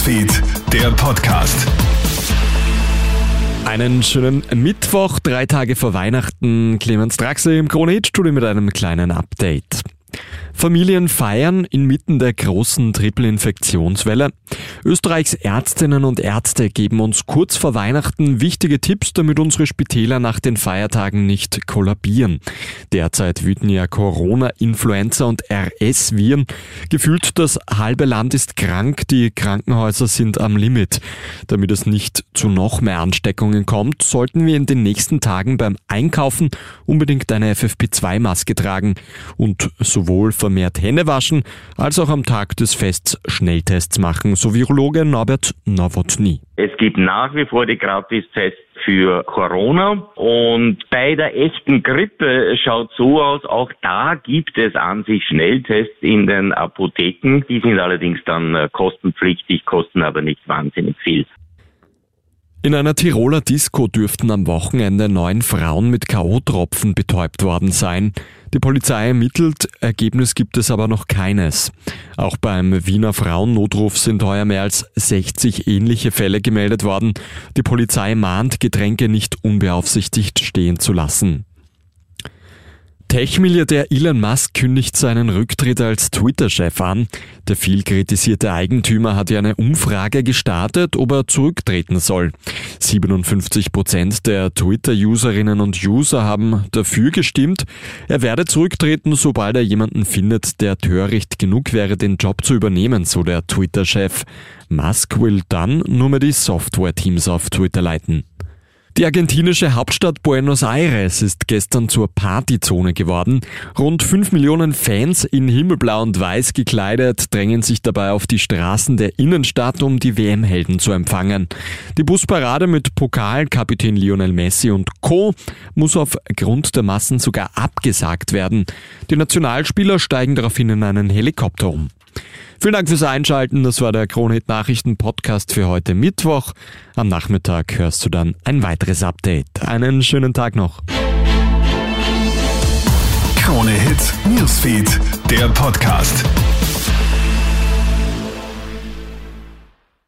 Newsfeed, der Podcast. Einen schönen Mittwoch, drei Tage vor Weihnachten. Clemens Draxler im Krone-Hit-Studio mit einem kleinen Update. Familien feiern inmitten der großen Triple-Infektionswelle. Österreichs Ärztinnen und Ärzte geben uns kurz vor Weihnachten wichtige Tipps, damit unsere Spitäler nach den Feiertagen nicht kollabieren. Derzeit wüten ja Corona, Influenza und RS-Viren. Gefühlt das halbe Land ist krank, die Krankenhäuser sind am Limit. Damit es nicht zu noch mehr Ansteckungen kommt, sollten wir in den nächsten Tagen beim Einkaufen unbedingt eine FFP2-Maske tragen und sowohl vermehrt Hände waschen, als auch am Tag des Fests Schnelltests machen, so Virologe Norbert Nowotny. Es gibt nach wie vor die Gratistests für Corona und bei der echten Grippe schaut so aus, auch da gibt es an sich Schnelltests in den Apotheken. Die sind allerdings dann äh, kostenpflichtig, kosten aber nicht wahnsinnig viel. In einer Tiroler Disco dürften am Wochenende neun Frauen mit K.O.-Tropfen betäubt worden sein. Die Polizei ermittelt, Ergebnis gibt es aber noch keines. Auch beim Wiener Frauennotruf sind heuer mehr als 60 ähnliche Fälle gemeldet worden. Die Polizei mahnt, Getränke nicht unbeaufsichtigt stehen zu lassen. Tech-Milliardär Elon Musk kündigt seinen Rücktritt als Twitter-Chef an. Der viel kritisierte Eigentümer hat ja eine Umfrage gestartet, ob er zurücktreten soll. 57 Prozent der Twitter-Userinnen und User haben dafür gestimmt. Er werde zurücktreten, sobald er jemanden findet, der töricht genug wäre, den Job zu übernehmen, so der Twitter-Chef. Musk will dann nur mehr die Software-Teams auf Twitter leiten. Die argentinische Hauptstadt Buenos Aires ist gestern zur Partyzone geworden. Rund 5 Millionen Fans in Himmelblau und Weiß gekleidet drängen sich dabei auf die Straßen der Innenstadt, um die WM-Helden zu empfangen. Die Busparade mit Pokal, Kapitän Lionel Messi und Co. muss aufgrund der Massen sogar abgesagt werden. Die Nationalspieler steigen daraufhin in einen Helikopter um. Vielen Dank fürs Einschalten. Das war der Kronhit Nachrichten Podcast für heute Mittwoch. Am Nachmittag hörst du dann ein weiteres Update. Einen schönen Tag noch. Krone Hit Newsfeed, der Podcast.